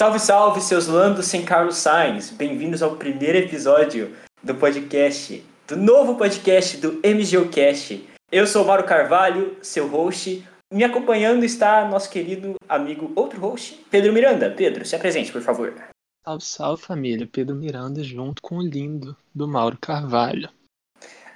Salve, salve, seus landos sem Carlos Sainz. Bem-vindos ao primeiro episódio do podcast, do novo podcast do MGOcast. Eu sou o Mauro Carvalho, seu host. Me acompanhando está nosso querido amigo, outro host, Pedro Miranda. Pedro, se apresente, por favor. Salve, salve família. Pedro Miranda junto com o lindo do Mauro Carvalho.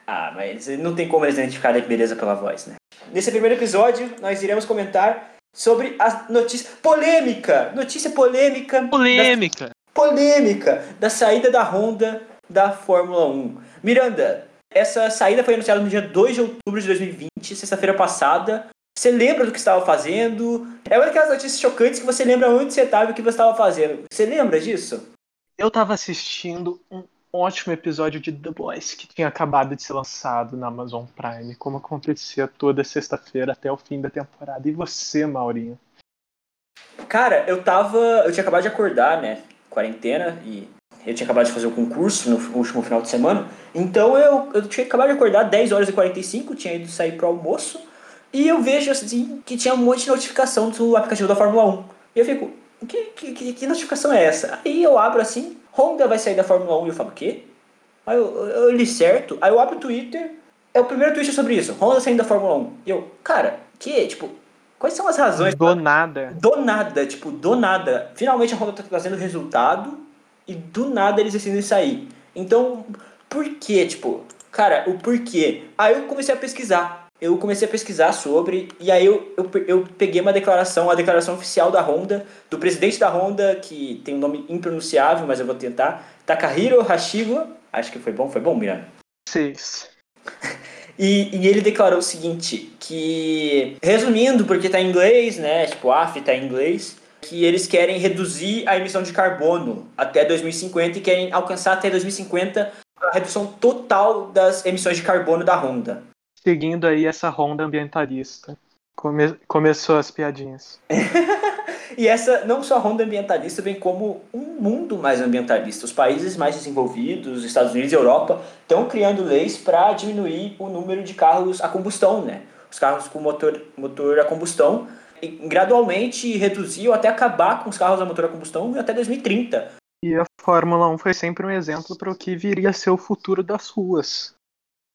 Ah, mas não tem como eles identificarem a beleza pela voz, né? Nesse primeiro episódio, nós iremos comentar sobre a notícia polêmica, notícia polêmica, polêmica, da, polêmica da saída da Honda da Fórmula 1. Miranda, essa saída foi anunciada no dia 2 de outubro de 2020, sexta-feira passada. Você lembra do que estava fazendo? É uma daquelas notícias chocantes que você lembra onde você estava e o que você estava fazendo. Você lembra disso? Eu estava assistindo um ótimo episódio de The Boys que tinha acabado de ser lançado na Amazon Prime, como acontecia toda sexta-feira até o fim da temporada. E você, Maurinho? Cara, eu tava. Eu tinha acabado de acordar, né? Quarentena, e eu tinha acabado de fazer o concurso no último final de semana. Então eu, eu tinha acabado de acordar 10 horas e 45, tinha ido sair pro almoço. E eu vejo assim que tinha um monte de notificação do aplicativo da Fórmula 1. E eu fico, que, que, que notificação é essa? Aí eu abro assim, Honda vai sair da Fórmula 1 e eu falo, o quê? Aí eu, eu, li certo, aí eu abro o Twitter, é o primeiro tweet sobre isso, Honda saindo da Fórmula 1. E eu, cara, que? Tipo, quais são as razões? Do pra... nada. Do nada, tipo, do nada. Finalmente a Honda tá trazendo resultado e do nada eles decidem sair. Então, por quê? Tipo, cara, o porquê? Aí eu comecei a pesquisar eu comecei a pesquisar sobre, e aí eu, eu, eu, peguei uma declaração, a declaração oficial da Honda, do presidente da Honda, que tem um nome impronunciável, mas eu vou tentar, Takahiro Hashigo, acho que foi bom, foi bom, Miranda? Seis. E, e, ele declarou o seguinte, que, resumindo, porque tá em inglês, né, tipo, AF tá em inglês, que eles querem reduzir a emissão de carbono até 2050 e querem alcançar até 2050 a redução total das emissões de carbono da Honda seguindo aí essa ronda ambientalista. Come começou as piadinhas. e essa, não só a ronda ambientalista, bem como um mundo mais ambientalista. Os países mais desenvolvidos, Estados Unidos e Europa, estão criando leis para diminuir o número de carros a combustão, né? Os carros com motor, motor a combustão, e gradualmente reduzir ou até acabar com os carros a motor a combustão até 2030. E a Fórmula 1 foi sempre um exemplo para o que viria a ser o futuro das ruas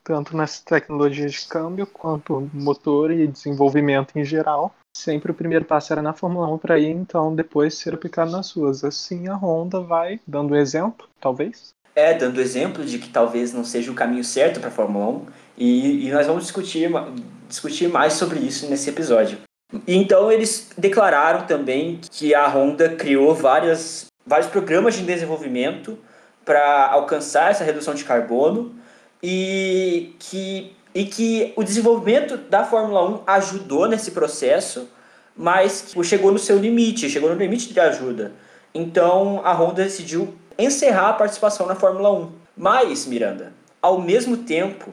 tanto nas tecnologias de câmbio quanto motor e desenvolvimento em geral. Sempre o primeiro passo era na Fórmula 1 para ir, então depois ser aplicado nas ruas. Assim a Honda vai dando exemplo, talvez. É, dando exemplo de que talvez não seja o caminho certo para a Fórmula 1. E, e nós vamos discutir, discutir mais sobre isso nesse episódio. Então eles declararam também que a Honda criou várias, vários programas de desenvolvimento para alcançar essa redução de carbono e que, e que o desenvolvimento da Fórmula 1 ajudou nesse processo, mas chegou no seu limite, chegou no limite de ajuda. Então a Honda decidiu encerrar a participação na Fórmula 1. Mas, Miranda, ao mesmo tempo,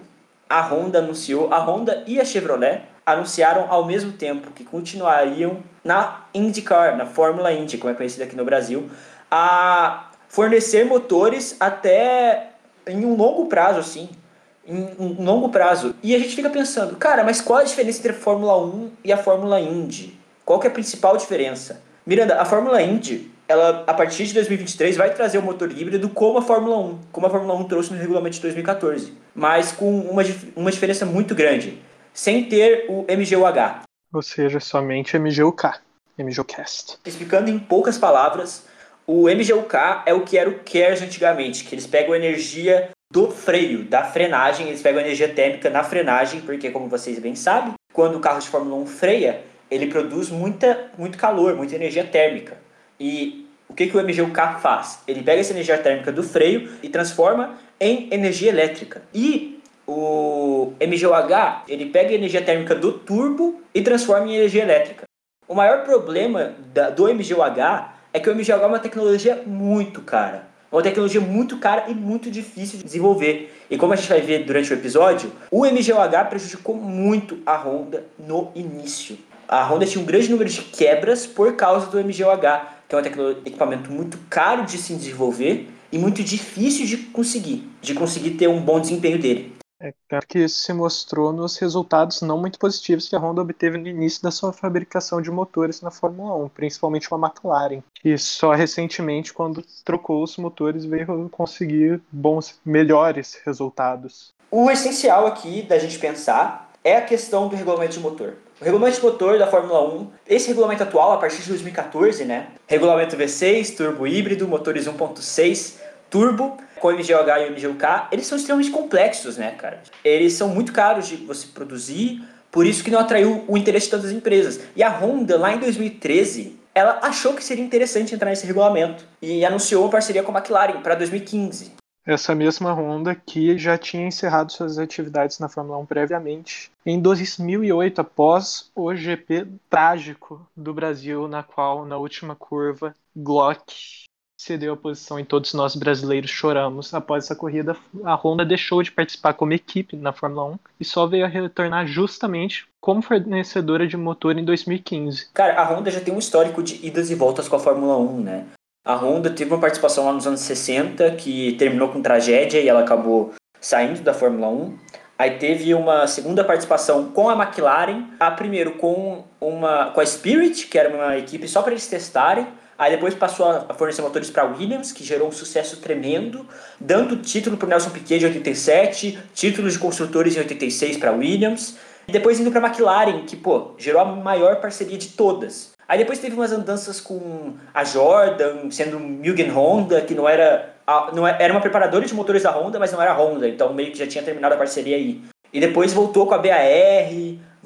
a Honda anunciou, a Honda e a Chevrolet anunciaram ao mesmo tempo que continuariam na IndyCar, na Fórmula Indy, como é conhecida aqui no Brasil, a fornecer motores até em um longo prazo, assim. Em um longo prazo. E a gente fica pensando, cara, mas qual a diferença entre a Fórmula 1 e a Fórmula Indy? Qual que é a principal diferença? Miranda, a Fórmula Indy, ela, a partir de 2023, vai trazer o motor híbrido como a Fórmula 1, como a Fórmula 1 trouxe no regulamento de 2014. Mas com uma, uma diferença muito grande, sem ter o MGUH. Ou seja, somente MGUK, MGUcast. Explicando em poucas palavras, o MGUK é o que era o CARES antigamente, que eles pegam energia do freio, da frenagem, eles pegam energia térmica na frenagem, porque como vocês bem sabem, quando o carro de Fórmula 1 freia, ele produz muita, muito calor, muita energia térmica. E o que, que o MGUK faz? Ele pega essa energia térmica do freio e transforma em energia elétrica. E o MGUH, ele pega a energia térmica do turbo e transforma em energia elétrica. O maior problema da, do MGUH é que o MGH é uma tecnologia muito cara. Uma tecnologia muito cara e muito difícil de desenvolver. E como a gente vai ver durante o episódio, o MGOH prejudicou muito a Honda no início. A Honda tinha um grande número de quebras por causa do MGOH, que é um equipamento muito caro de se desenvolver e muito difícil de conseguir, de conseguir ter um bom desempenho dele. É claro que isso se mostrou nos resultados não muito positivos que a Honda obteve no início da sua fabricação de motores na Fórmula 1, principalmente com a McLaren, que só recentemente, quando trocou os motores, veio conseguir bons, melhores resultados. O essencial aqui da gente pensar é a questão do regulamento de motor. O regulamento de motor da Fórmula 1, esse regulamento atual, a partir de 2014, né? Regulamento V6, turbo híbrido, motores 1.6, turbo, com MGOH e MGUK, eles são extremamente complexos, né, cara? Eles são muito caros de você produzir, por isso que não atraiu o interesse de todas as empresas. E a Honda, lá em 2013, ela achou que seria interessante entrar nesse regulamento e anunciou uma parceria com a McLaren para 2015. Essa mesma Honda que já tinha encerrado suas atividades na Fórmula 1 previamente. Em 2008, após o GP trágico do Brasil, na qual, na última curva, Glock cedeu a posição e todos nós brasileiros choramos. Após essa corrida, a Honda deixou de participar como equipe na Fórmula 1 e só veio a retornar justamente como fornecedora de motor em 2015. Cara, a Honda já tem um histórico de idas e voltas com a Fórmula 1, né? A Honda teve uma participação lá nos anos 60 que terminou com tragédia e ela acabou saindo da Fórmula 1. Aí teve uma segunda participação com a McLaren, a primeiro com uma com a Spirit, que era uma equipe só para eles testarem. Aí depois passou a fornecer motores para a Williams, que gerou um sucesso tremendo, dando título para Nelson Piquet de 87, títulos de construtores em 86 para a Williams, e depois indo para a McLaren, que pô, gerou a maior parceria de todas. Aí depois teve umas andanças com a Jordan, sendo Mugen Honda, que não era, não é, era uma preparadora de motores da Honda, mas não era Honda, então meio que já tinha terminado a parceria aí. E depois voltou com a BAR,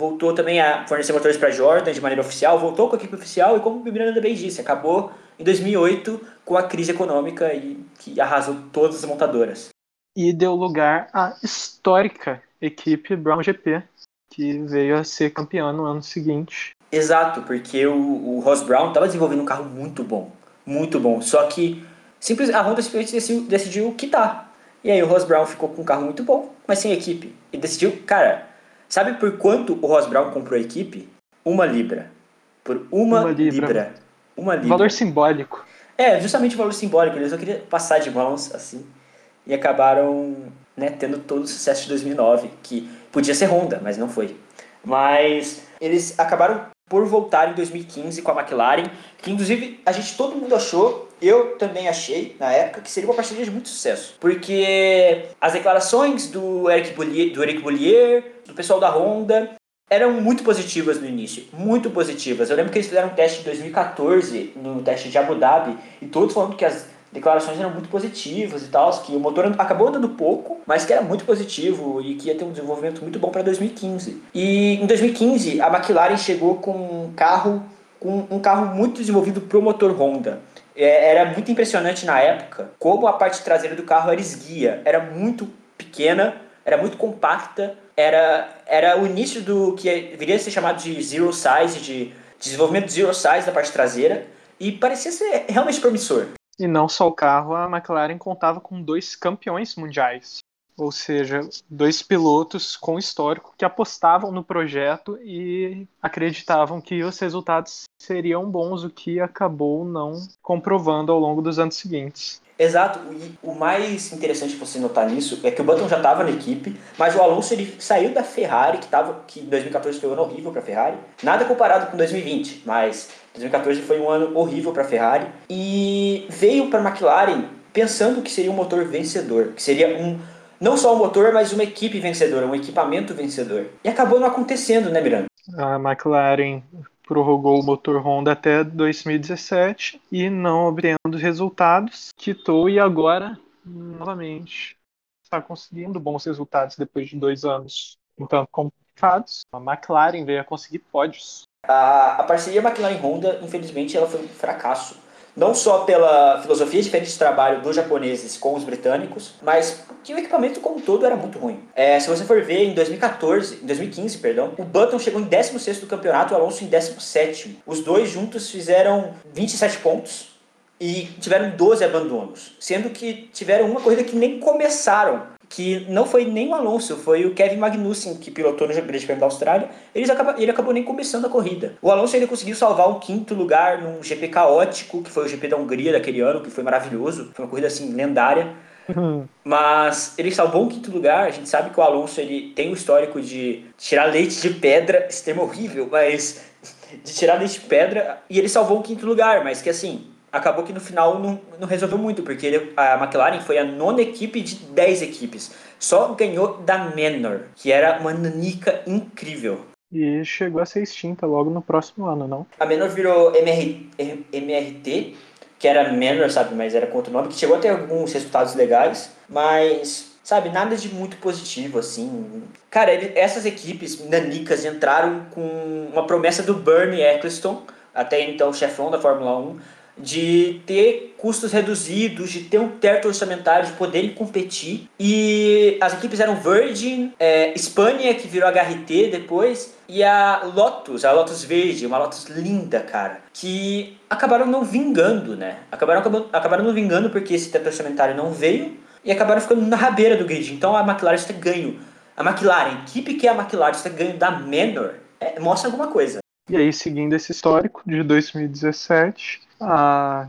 voltou também a fornecer motores para Jordan de maneira oficial, voltou com a equipe oficial e como o Miranda bem disse, acabou em 2008 com a crise econômica e que arrasou todas as montadoras. E deu lugar à histórica equipe Brown GP, que veio a ser campeã no ano seguinte. Exato, porque o, o Ross Brown estava desenvolvendo um carro muito bom, muito bom. Só que simples, a Honda simplesmente decidiu, decidiu quitar. E aí o Ross Brown ficou com um carro muito bom, mas sem equipe. E decidiu, cara, Sabe por quanto o Ross Brown comprou a equipe? Uma libra. Por uma, uma libra. libra. Uma libra. Valor simbólico. É, justamente o valor simbólico. Eles só queriam passar de mãos, assim. E acabaram né, tendo todo o sucesso de 2009, que podia ser Honda, mas não foi. Mas eles acabaram por voltar em 2015 com a McLaren, que inclusive a gente todo mundo achou, eu também achei na época que seria uma parceria de muito sucesso, porque as declarações do Eric Boulier, do Eric do pessoal da Honda eram muito positivas no início, muito positivas. Eu lembro que eles fizeram um teste em 2014, no teste de Abu Dhabi, e todos falando que as declarações eram muito positivas e tal, que o motor acabou andando pouco, mas que era muito positivo e que ia ter um desenvolvimento muito bom para 2015. E em 2015 a McLaren chegou com um carro com um carro muito desenvolvido para o motor Honda. É, era muito impressionante na época como a parte traseira do carro era esguia, era muito pequena, era muito compacta, era, era o início do que viria a ser chamado de zero size, de desenvolvimento de zero size da parte traseira, e parecia ser realmente promissor. E não só o carro, a McLaren contava com dois campeões mundiais. Ou seja, dois pilotos com histórico que apostavam no projeto e acreditavam que os resultados seriam bons, o que acabou não comprovando ao longo dos anos seguintes. Exato. E o mais interessante você notar nisso é que o Button já estava na equipe, mas o Alonso ele saiu da Ferrari, que, tava, que em 2014 foi um ano horrível para a Ferrari. Nada comparado com 2020, mas 2014 foi um ano horrível para a Ferrari. E veio para a McLaren pensando que seria um motor vencedor, que seria um não só um motor, mas uma equipe vencedora, um equipamento vencedor. E acabou não acontecendo, né, Miranda? A McLaren prorrogou o motor Honda até 2017 e não obtendo resultados, quitou e agora novamente está conseguindo bons resultados depois de dois anos um tanto complicados. A McLaren veio a conseguir pódios. A, a parceria McLaren-Honda, infelizmente, ela foi um fracasso não só pela filosofia diferente de trabalho dos japoneses com os britânicos, mas que o equipamento como um todo era muito ruim. É, se você for ver, em 2014, em 2015, perdão, o Button chegou em 16º do campeonato o Alonso em 17º. Os dois juntos fizeram 27 pontos e tiveram 12 abandonos, sendo que tiveram uma corrida que nem começaram que não foi nem o Alonso, foi o Kevin Magnussen que pilotou no Grande Prêmio da Austrália. Ele acabou, ele acabou nem começando a corrida. O Alonso ainda conseguiu salvar um quinto lugar num GP caótico, que foi o GP da Hungria daquele ano, que foi maravilhoso. Foi uma corrida assim lendária. Uhum. Mas ele salvou o quinto lugar. A gente sabe que o Alonso ele tem o histórico de tirar leite de pedra, esse termo horrível, mas de tirar leite de pedra. E ele salvou o quinto lugar, mas que assim, acabou que no final não, não resolveu muito, porque ele, a McLaren foi a nona equipe de 10 equipes. Só ganhou da Manor, que era uma nanica incrível. E chegou a ser extinta logo no próximo ano, não? A Manor virou MR, MRT, que era Manor, sabe, mas era com outro nome, que chegou a ter alguns resultados legais, mas, sabe, nada de muito positivo, assim. Cara, ele, essas equipes nanicas entraram com uma promessa do Bernie Eccleston, até então chefão da Fórmula 1, de ter custos reduzidos, de ter um teto orçamentário, de poderem competir. E as equipes eram Virgin, é, que virou HRT depois, e a Lotus, a Lotus Verde, uma Lotus linda, cara, que acabaram não vingando, né? Acabaram, acabaram não vingando porque esse teto orçamentário não veio e acabaram ficando na rabeira do grid. Então a McLaren está ganho. A McLaren, a equipe que é a McLaren está ganho da Manor, é, mostra alguma coisa. E aí, seguindo esse histórico de 2017, a,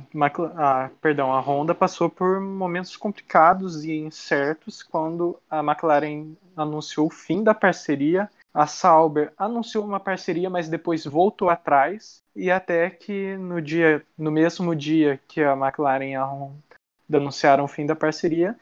a, perdão, a Honda passou por momentos complicados e incertos quando a McLaren anunciou o fim da parceria. A Sauber anunciou uma parceria, mas depois voltou atrás. E até que no dia, no mesmo dia que a McLaren e a Honda anunciaram o fim da parceria,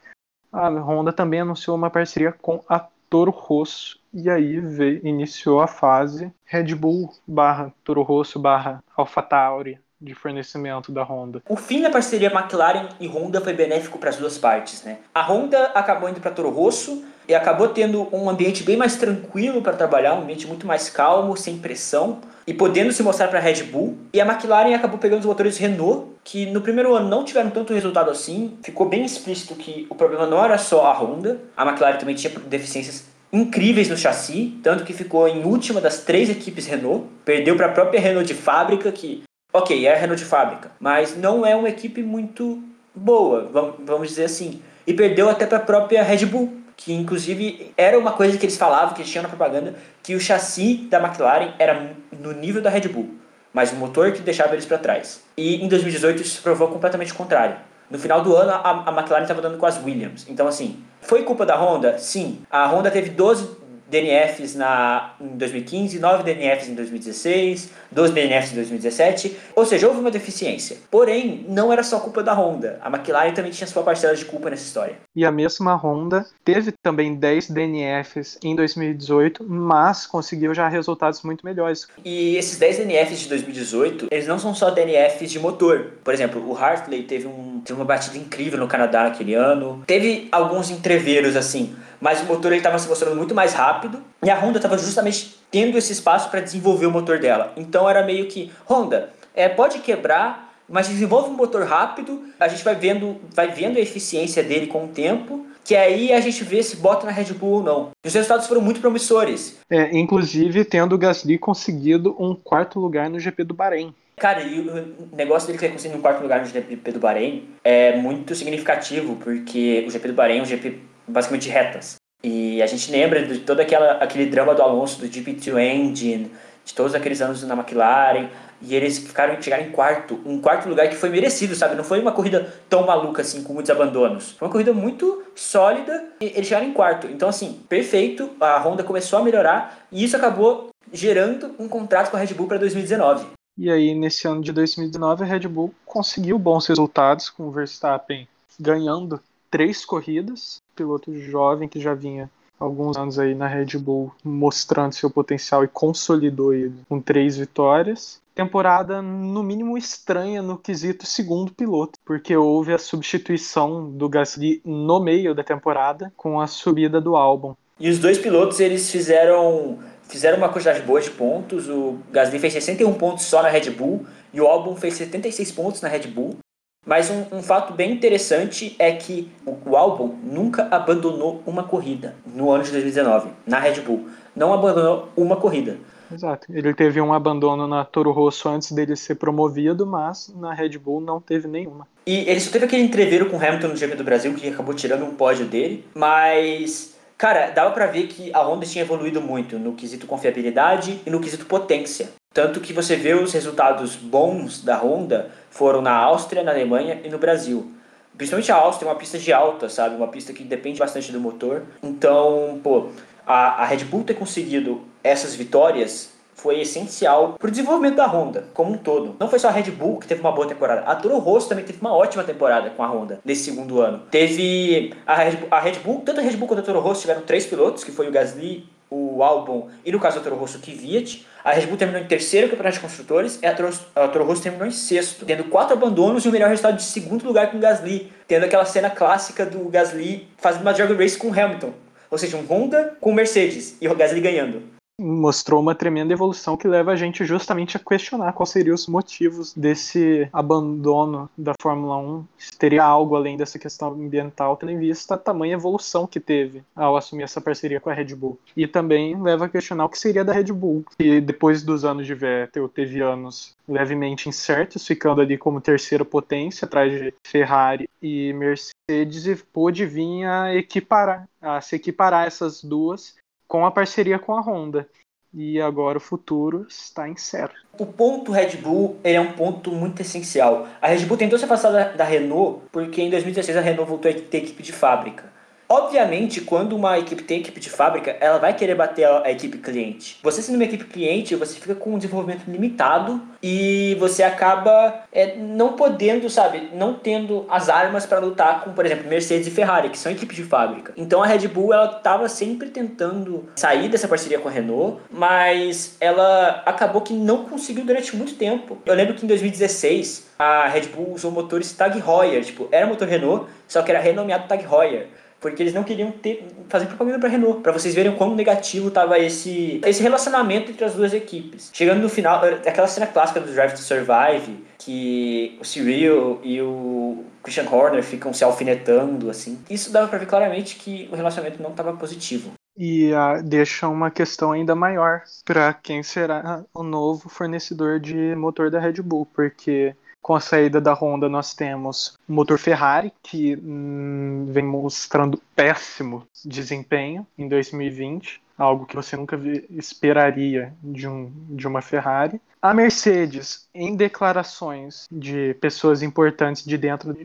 a Honda também anunciou uma parceria com a Toro Rosso. E aí veio, iniciou a fase Red Bull barra Toro Rosso barra AlphaTauri de fornecimento da Honda. O fim da parceria McLaren e Honda foi benéfico para as duas partes, né? A Honda acabou indo para Toro Rosso e acabou tendo um ambiente bem mais tranquilo para trabalhar, um ambiente muito mais calmo, sem pressão e podendo se mostrar para a Red Bull. E a McLaren acabou pegando os motores Renault, que no primeiro ano não tiveram tanto resultado assim. Ficou bem explícito que o problema não era só a Honda. A McLaren também tinha deficiências incríveis no chassi, tanto que ficou em última das três equipes Renault. Perdeu para a própria Renault de fábrica, que Ok, é Renault de fábrica, mas não é uma equipe muito boa, vamos dizer assim. E perdeu até para a própria Red Bull, que inclusive era uma coisa que eles falavam, que eles tinham na propaganda, que o chassi da McLaren era no nível da Red Bull, mas o motor que deixava eles para trás. E em 2018 isso se provou completamente o contrário. No final do ano, a, a McLaren estava dando com as Williams. Então, assim, foi culpa da Honda? Sim. A Honda teve 12 DNFs na, em 2015, 9 DNFs em 2016, 12 DNFs em 2017. Ou seja, houve uma deficiência. Porém, não era só culpa da Honda. A McLaren também tinha sua parcela de culpa nessa história. E a mesma Honda teve também 10 DNFs em 2018, mas conseguiu já resultados muito melhores. E esses 10 DNFs de 2018, eles não são só DNFs de motor. Por exemplo, o Hartley teve, um, teve uma batida incrível no Canadá naquele ano. Teve alguns entreveros assim mas o motor estava se mostrando muito mais rápido e a Honda estava justamente tendo esse espaço para desenvolver o motor dela. Então era meio que Honda, é, pode quebrar, mas desenvolve um motor rápido, a gente vai vendo, vai vendo a eficiência dele com o tempo, que aí a gente vê se bota na Red Bull ou não. E os resultados foram muito promissores. É, inclusive tendo o Gasly conseguido um quarto lugar no GP do Bahrein. Cara, e o negócio dele ter conseguido um quarto lugar no GP do Bahrein é muito significativo, porque o GP do Bahrein é um GP basicamente retas. E a gente lembra de todo aquela, aquele drama do Alonso, do GP2 Engine, de todos aqueles anos na McLaren, e eles ficaram chegaram em quarto, um quarto lugar que foi merecido, sabe? Não foi uma corrida tão maluca assim, com muitos abandonos. Foi uma corrida muito sólida e eles chegaram em quarto. Então, assim, perfeito, a Honda começou a melhorar e isso acabou gerando um contrato com a Red Bull para 2019. E aí, nesse ano de 2019, a Red Bull conseguiu bons resultados com o Verstappen ganhando três corridas, piloto jovem que já vinha alguns anos aí na Red Bull mostrando seu potencial e consolidou ele com três vitórias. Temporada no mínimo estranha no quesito segundo piloto, porque houve a substituição do Gasly no meio da temporada com a subida do álbum. E os dois pilotos eles fizeram fizeram uma quantidade boa de pontos. O Gasly fez 61 pontos só na Red Bull e o Albon fez 76 pontos na Red Bull. Mas um, um, fato bem interessante é que o, álbum nunca abandonou uma corrida no ano de 2019, na Red Bull. Não abandonou uma corrida. Exato. Ele teve um abandono na Toro Rosso antes dele ser promovido, mas na Red Bull não teve nenhuma. E ele só teve aquele entreveiro com o Hamilton no GP do Brasil, que acabou tirando um pódio dele, mas Cara, dava para ver que a Honda tinha evoluído muito no quesito confiabilidade e no quesito potência. Tanto que você vê os resultados bons da Honda foram na Áustria, na Alemanha e no Brasil. Principalmente a Áustria é uma pista de alta, sabe? Uma pista que depende bastante do motor. Então, pô, a, a Red Bull ter conseguido essas vitórias foi essencial para o desenvolvimento da Honda como um todo. Não foi só a Red Bull que teve uma boa temporada, a Toro Rosso também teve uma ótima temporada com a Honda nesse segundo ano. Teve a Red, Bull, a Red Bull tanto a Red Bull quanto a Toro Rosso tiveram três pilotos, que foi o Gasly, o Albon e no caso da Toro Rosso Kvyat. A Red Bull terminou em terceiro campeonato de construtores e a Toro, a Toro Rosso terminou em sexto, tendo quatro abandonos e o melhor resultado de segundo lugar com o Gasly, tendo aquela cena clássica do Gasly fazendo uma drag race com o Hamilton. Ou seja, um Honda com Mercedes e o Gasly ganhando mostrou uma tremenda evolução que leva a gente justamente a questionar quais seriam os motivos desse abandono da Fórmula 1. Se teria algo além dessa questão ambiental, tendo em vista a tamanha evolução que teve ao assumir essa parceria com a Red Bull. E também leva a questionar o que seria da Red Bull, que depois dos anos de Vettel teve anos levemente incertos, ficando ali como terceira potência atrás de Ferrari e Mercedes e pôde vir a equiparar, a se equiparar essas duas com a parceria com a Honda. E agora o futuro está incerto. O ponto Red Bull é um ponto muito essencial. A Red Bull tentou se afastar da, da Renault porque em 2016 a Renault voltou a ter equipe de fábrica. Obviamente, quando uma equipe tem equipe de fábrica, ela vai querer bater a, equipe cliente. Você sendo uma equipe cliente, você fica com um desenvolvimento limitado e você acaba é, não podendo, sabe, não tendo as armas para lutar com, por exemplo, Mercedes e Ferrari, que são equipes de fábrica. Então a Red Bull, ela estava sempre tentando sair dessa parceria com a Renault, mas ela acabou que não conseguiu durante muito tempo. Eu lembro que em 2016 a Red Bull usou motores Tag Heuer, tipo, era motor Renault, só que era renomeado Tag Heuer porque eles não queriam ter, fazer propaganda para Renault, para vocês verem quão negativo estava esse, esse relacionamento entre as duas equipes. Chegando no final, aquela cena clássica do Drive to Survive, que o Cyril e o Christian Horner ficam se alfinetando, assim. Isso dava para ver claramente que o relacionamento não estava positivo. E uh, deixa uma questão ainda maior para quem será o novo fornecedor de motor da Red Bull, porque com a saída da Honda, nós temos o motor Ferrari, que hum, vem mostrando péssimo desempenho em 2020, algo que você nunca esperaria de, um, de uma Ferrari. A Mercedes, em declarações de pessoas importantes de dentro,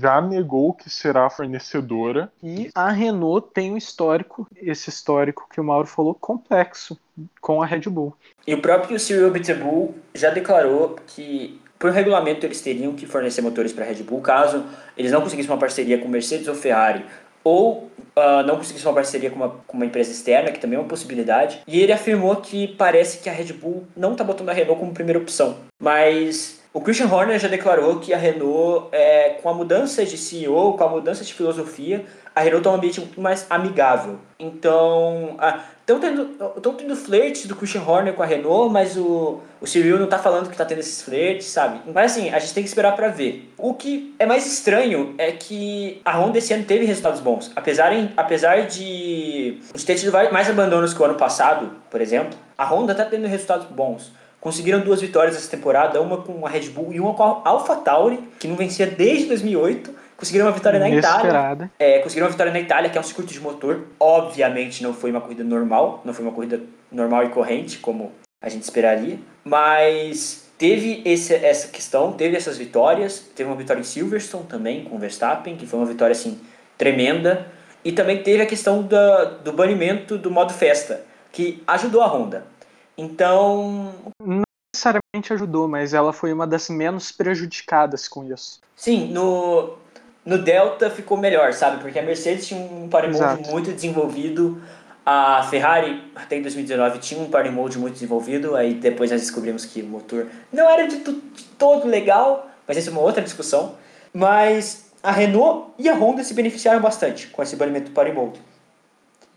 já negou que será fornecedora. E a Renault tem um histórico, esse histórico que o Mauro falou, complexo com a Red Bull. E o próprio Cyril Abiteboul já declarou que por regulamento, eles teriam que fornecer motores para a Red Bull caso eles não conseguissem uma parceria com Mercedes ou Ferrari ou uh, não conseguissem uma parceria com uma, com uma empresa externa, que também é uma possibilidade. E ele afirmou que parece que a Red Bull não está botando a Renault como primeira opção. Mas o Christian Horner já declarou que a Renault, é, com a mudança de CEO, com a mudança de filosofia, a Renault está um ambiente muito mais amigável. Então, estão tendo, tendo flirts do Christian Horner com a Renault, mas o, o Cyril não está falando que está tendo esses flirts, sabe? Mas assim, a gente tem que esperar para ver. O que é mais estranho é que a Honda esse ano teve resultados bons. Apesar, em, apesar de, de ter tido mais abandonos que o ano passado, por exemplo, a Honda está tendo resultados bons. Conseguiram duas vitórias essa temporada, uma com a Red Bull e uma com a AlphaTauri, que não vencia desde 2008. Conseguiram uma vitória na Itália. É, conseguiram uma vitória na Itália, que é um circuito de motor. Obviamente não foi uma corrida normal, não foi uma corrida normal e corrente, como a gente esperaria. Mas teve esse, essa questão, teve essas vitórias. Teve uma vitória em Silverstone também, com o Verstappen, que foi uma vitória assim tremenda. E também teve a questão da, do banimento do modo festa, que ajudou a Honda. Então. Não necessariamente ajudou, mas ela foi uma das menos prejudicadas com isso. Sim, no, no Delta ficou melhor, sabe? Porque a Mercedes tinha um party mode muito desenvolvido. A Ferrari, até em 2019, tinha um party mode muito desenvolvido. Aí depois nós descobrimos que o motor não era de, de todo legal, mas essa é uma outra discussão. Mas a Renault e a Honda se beneficiaram bastante com esse banimento do party mode.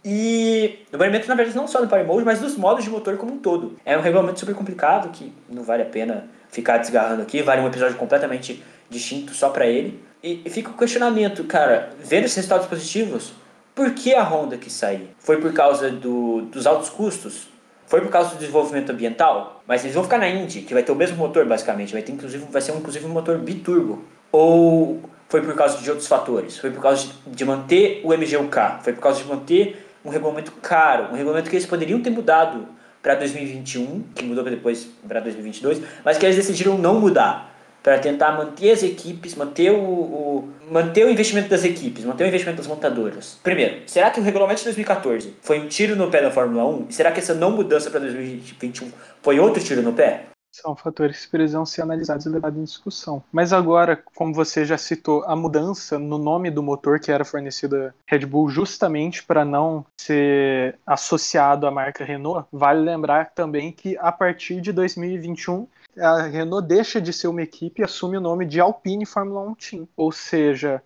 E no banimento, na verdade, não só do Power Mode, mas dos modos de motor como um todo. É um regulamento super complicado que não vale a pena ficar desgarrando aqui, vale um episódio completamente distinto só para ele. E, fica o questionamento, cara, vendo esses resultados positivos, por que a Honda quis sair? Foi por causa do, dos altos custos? Foi por causa do desenvolvimento ambiental? Mas eles vão ficar na Indy, que vai ter o mesmo motor basicamente, vai ter inclusive vai ser inclusive um motor biturbo. Ou foi por causa de outros fatores? Foi por causa de, de manter o MGUK? Foi por causa de manter um regulamento caro, um regulamento que eles poderiam ter mudado para 2021, que mudou depois para 2022, mas que eles decidiram não mudar. Para tentar manter as equipes, manter o, o, manter o investimento das equipes, manter o investimento das montadoras. Primeiro, será que o regulamento de 2014 foi um tiro no pé da Fórmula 1? E será que essa não mudança para 2021 foi outro tiro no pé? São fatores que precisam ser analisados e levados em discussão. Mas agora, como você já citou, a mudança no nome do motor que era fornecido a Red Bull justamente para não ser associado à marca Renault, vale lembrar também que a partir de 2021 a Renault deixa de ser uma equipe e assume o nome de Alpine Formula 1 Team. Ou seja,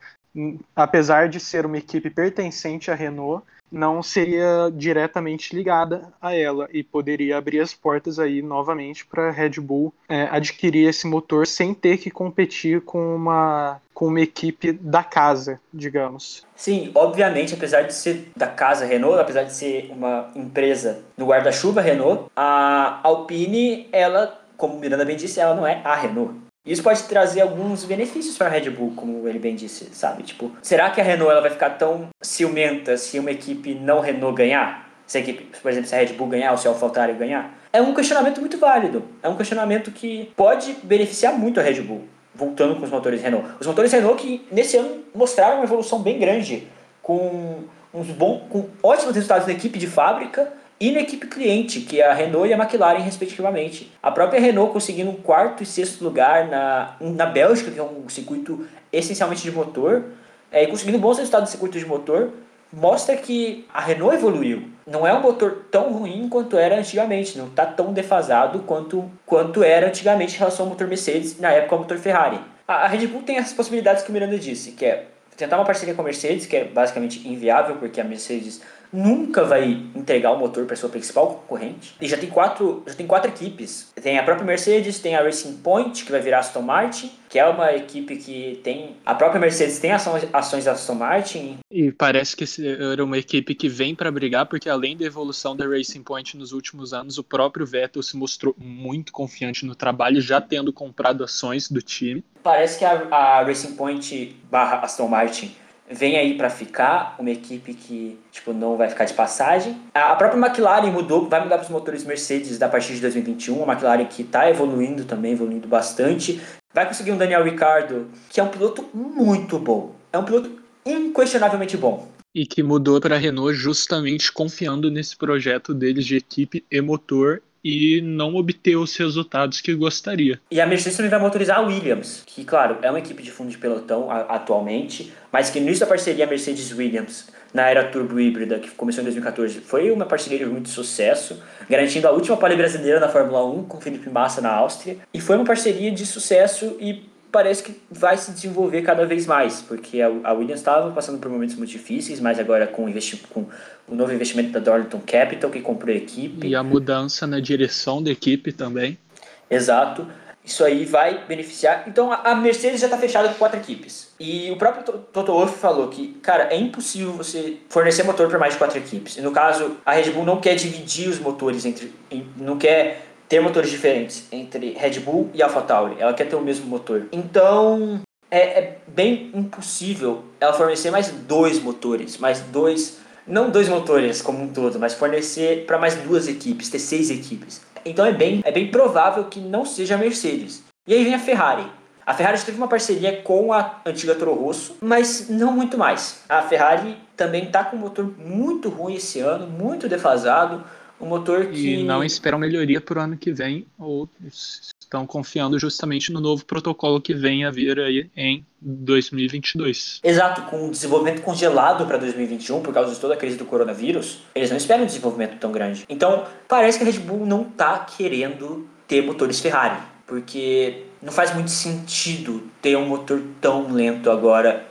apesar de ser uma equipe pertencente à Renault, não seria diretamente ligada a ela e poderia abrir as portas aí novamente para a Red Bull é, adquirir esse motor sem ter que competir com uma com uma equipe da casa, digamos. Sim, obviamente, apesar de ser da casa Renault, apesar de ser uma empresa no guarda-chuva Renault, a Alpine, ela, como Miranda bem disse, ela não é a Renault. Isso pode trazer alguns benefícios para a Red Bull, como ele bem disse, sabe? Tipo, será que a Renault ela vai ficar tão ciumenta se uma equipe não Renault ganhar? Se a equipe, por exemplo, se a Red Bull ganhar ou se a AlphaTauri ganhar? É um questionamento muito válido. É um questionamento que pode beneficiar muito a Red Bull, voltando com os motores Renault. Os motores Renault que nesse ano mostraram uma evolução bem grande, com uns bons, com ótimos resultados na equipe de fábrica e na equipe cliente, que é a Renault e a McLaren, respectivamente. A própria Renault conseguindo um quarto e sexto lugar na, na Bélgica, que é um circuito essencialmente de motor, é, e conseguindo bons resultados no circuito de motor, mostra que a Renault evoluiu. Não é um motor tão ruim quanto era antigamente, não está tão defasado quanto, quanto era antigamente em relação ao motor Mercedes, na época ao motor Ferrari. A, a Red Bull tem as possibilidades que o Miranda disse, que é tentar uma parceria com a Mercedes, que é basicamente inviável, porque a Mercedes nunca vai entregar o motor para sua principal concorrente. E já tem quatro, já tem quatro equipes. Tem a própria Mercedes, tem a Racing Point, que vai virar Aston Martin, que é uma equipe que tem. A própria Mercedes tem ações, ações da Aston Martin. E parece que era uma equipe que vem para brigar, porque além da evolução da Racing Point nos últimos anos, o próprio Vettel se mostrou muito confiante no trabalho, já tendo comprado ações do time. Parece que a, a Racing Point barra Aston Martin vem aí para ficar, uma equipe que tipo não vai ficar de passagem. A própria McLaren mudou, vai mudar para os motores Mercedes da partir de 2021, a McLaren que está evoluindo também, evoluindo bastante. Vai conseguir um Daniel Ricciardo, que é um piloto muito bom. É um piloto inquestionavelmente bom. E que mudou para a Renault justamente confiando nesse projeto deles de equipe e motor e não obter os resultados que gostaria. E a Mercedes também vai motorizar a Williams, que, claro, é uma equipe de fundo de pelotão atualmente, mas que no início da parceria Mercedes-Williams, na era turbo híbrida, que começou em 2014, foi uma parceria de muito sucesso, garantindo a última pole brasileira na Fórmula 1 com Felipe Massa na Áustria, e foi uma parceria de sucesso e parece que vai se desenvolver cada vez mais, porque a Williams estava passando por momentos muito difíceis, mas agora com, com o novo investimento da Darlington Capital, que comprou a equipe. E a mudança na direção da equipe também. Exato. Isso aí vai beneficiar. Então a Mercedes já está fechada com quatro equipes. E o próprio Toto Wolff falou que, cara, é impossível você fornecer motor para mais de quatro equipes. E no caso, a Red Bull não quer dividir os motores entre. não quer ter motores diferentes entre Red Bull e AlphaTauri. Ela quer ter o mesmo motor. Então, é, é, bem impossível ela fornecer mais dois motores, mais dois, não dois motores como um todo, mas fornecer para mais duas equipes, ter seis equipes. Então é bem, é bem provável que não seja a Mercedes. E aí vem a Ferrari. A Ferrari teve uma parceria com a antiga Toro Rosso, mas não muito mais. A Ferrari também está com um motor muito ruim esse ano, muito defasado um motor que. E não esperam melhoria para o ano que vem, ou estão confiando justamente no novo protocolo que vem a vir aí em 2022. Exato, com o desenvolvimento congelado para 2021 por causa de toda a crise do coronavírus, eles não esperam um desenvolvimento tão grande. Então, parece que a Red Bull não está querendo ter motores Ferrari, porque não faz muito sentido ter um motor tão lento agora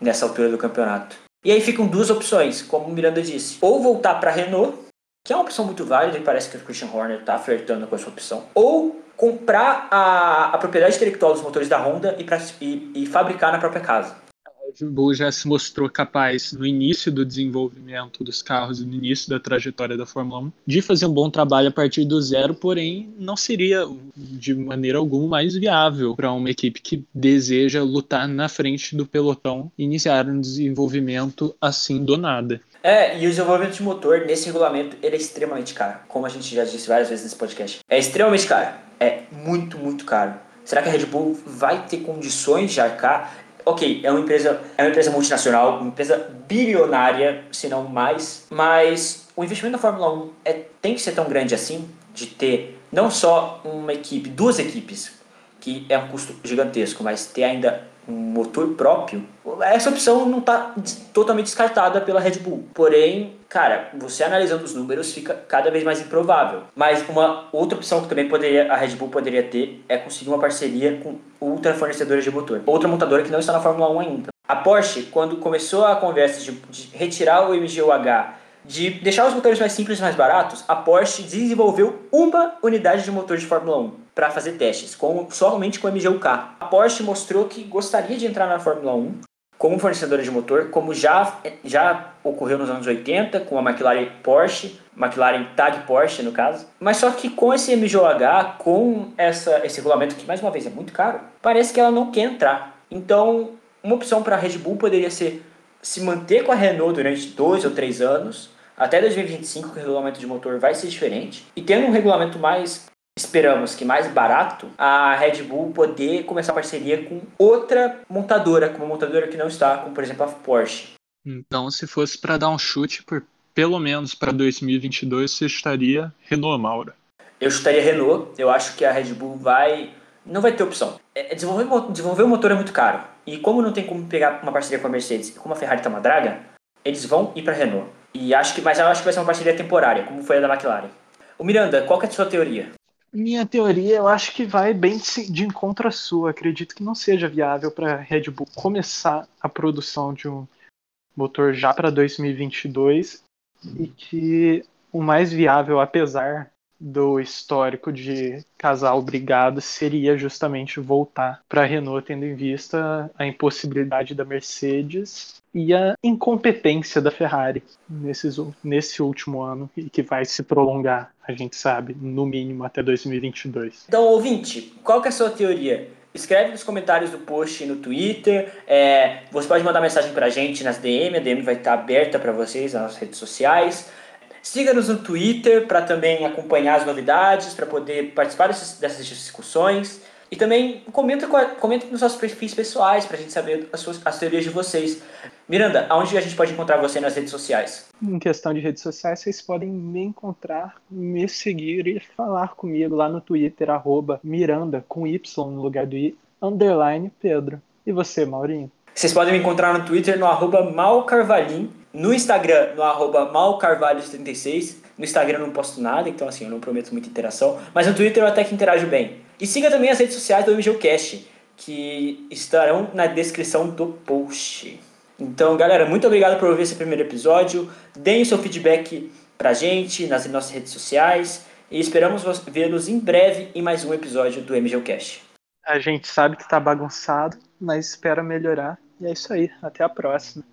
nessa altura do campeonato. E aí ficam duas opções, como o Miranda disse: ou voltar para a Renault que é uma opção muito válida e parece que o Christian Horner está flertando com essa opção. Ou comprar a, a propriedade intelectual dos motores da Honda e, pra, e, e fabricar na própria casa. A Red Bull já se mostrou capaz, no início do desenvolvimento dos carros, no início da trajetória da Fórmula 1, de fazer um bom trabalho a partir do zero, porém não seria de maneira alguma mais viável para uma equipe que deseja lutar na frente do pelotão e iniciar um desenvolvimento assim do nada. É, e o desenvolvimento de motor nesse regulamento ele é extremamente caro, como a gente já disse várias vezes nesse podcast. É extremamente caro. É muito, muito caro. Será que a Red Bull vai ter condições de arcar? Ok, é uma empresa, é uma empresa multinacional, uma empresa bilionária, se não mais, mas o investimento na Fórmula 1 é, tem que ser tão grande assim, de ter não só uma equipe, duas equipes, que é um custo gigantesco, mas ter ainda um motor próprio, essa opção não está totalmente descartada pela Red Bull. Porém, cara, você analisando os números fica cada vez mais improvável. Mas uma outra opção que também poderia a Red Bull poderia ter é conseguir uma parceria com outra fornecedora de motor, outra montadora que não está na Fórmula 1 ainda. A Porsche, quando começou a conversa de, de retirar o MGUH de deixar os motores mais simples e mais baratos, a Porsche desenvolveu uma unidade de motor de Fórmula 1 para fazer testes, com, somente com MGUK. A Porsche mostrou que gostaria de entrar na Fórmula 1 como fornecedora de motor, como já, já ocorreu nos anos 80 com a McLaren Porsche, McLaren Tag Porsche no caso. Mas só que com esse MGUH, com essa, esse regulamento que mais uma vez é muito caro, parece que ela não quer entrar. Então, uma opção para a Red Bull poderia ser se manter com a Renault durante dois ou três anos, até 2025 que o regulamento de motor vai ser diferente, e tendo um regulamento mais, esperamos que mais barato, a Red Bull poder começar a parceria com outra montadora, com uma montadora que não está, como por exemplo a Porsche. Então, se fosse para dar um chute, por pelo menos para 2022, você estaria Renault, Maura? Eu chutaria Renault, eu acho que a Red Bull vai não vai ter opção. É, desenvolver, desenvolver o motor é muito caro. E como não tem como pegar uma parceria com a Mercedes e como a Ferrari tá uma draga, eles vão ir para Renault. E acho que, mas eu acho que vai ser uma parceria temporária, como foi a da McLaren. O Miranda, qual que é a sua teoria? Minha teoria, eu acho que vai bem de encontro à sua. Acredito que não seja viável para a Red Bull começar a produção de um motor já para 2022 e que o mais viável, apesar do histórico de casal brigado seria justamente voltar para a Renault, tendo em vista a impossibilidade da Mercedes e a incompetência da Ferrari nesses, nesse último ano e que vai se prolongar, a gente sabe, no mínimo até 2022. Então, ouvinte, qual que é a sua teoria? Escreve nos comentários do post no Twitter. É, você pode mandar mensagem para a gente nas DM, a DM vai estar aberta para vocês nas redes sociais. Siga-nos no Twitter para também acompanhar as novidades, para poder participar dessas, dessas discussões. E também comenta, comenta nos nossos perfis pessoais para a gente saber as, suas, as teorias de vocês. Miranda, aonde a gente pode encontrar você nas redes sociais? Em questão de redes sociais, vocês podem me encontrar, me seguir e falar comigo lá no Twitter, arroba Miranda, com Y no lugar do I, underline Pedro. E você, Maurinho? Vocês podem me encontrar no Twitter no arroba malcarvalim, no Instagram no arroba malcarvalho76. No Instagram eu não posto nada, então assim, eu não prometo muita interação. Mas no Twitter eu até que interajo bem. E siga também as redes sociais do MGUcast, que estarão na descrição do post. Então, galera, muito obrigado por ouvir esse primeiro episódio. Deem o seu feedback pra gente nas nossas redes sociais. E esperamos vê-los em breve em mais um episódio do MGUcast. A gente sabe que tá bagunçado, mas espera melhorar. E é isso aí. Até a próxima.